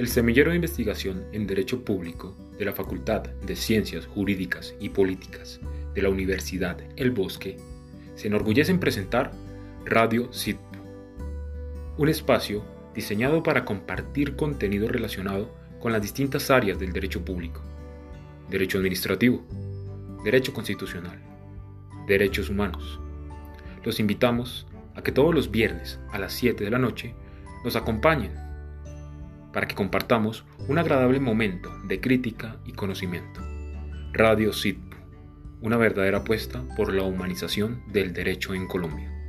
El semillero de investigación en Derecho Público de la Facultad de Ciencias Jurídicas y Políticas de la Universidad El Bosque se enorgullece en presentar Radio CITPU, un espacio diseñado para compartir contenido relacionado con las distintas áreas del derecho público, derecho administrativo, derecho constitucional, derechos humanos. Los invitamos a que todos los viernes a las 7 de la noche nos acompañen para que compartamos un agradable momento de crítica y conocimiento. Radio CITPU, una verdadera apuesta por la humanización del derecho en Colombia.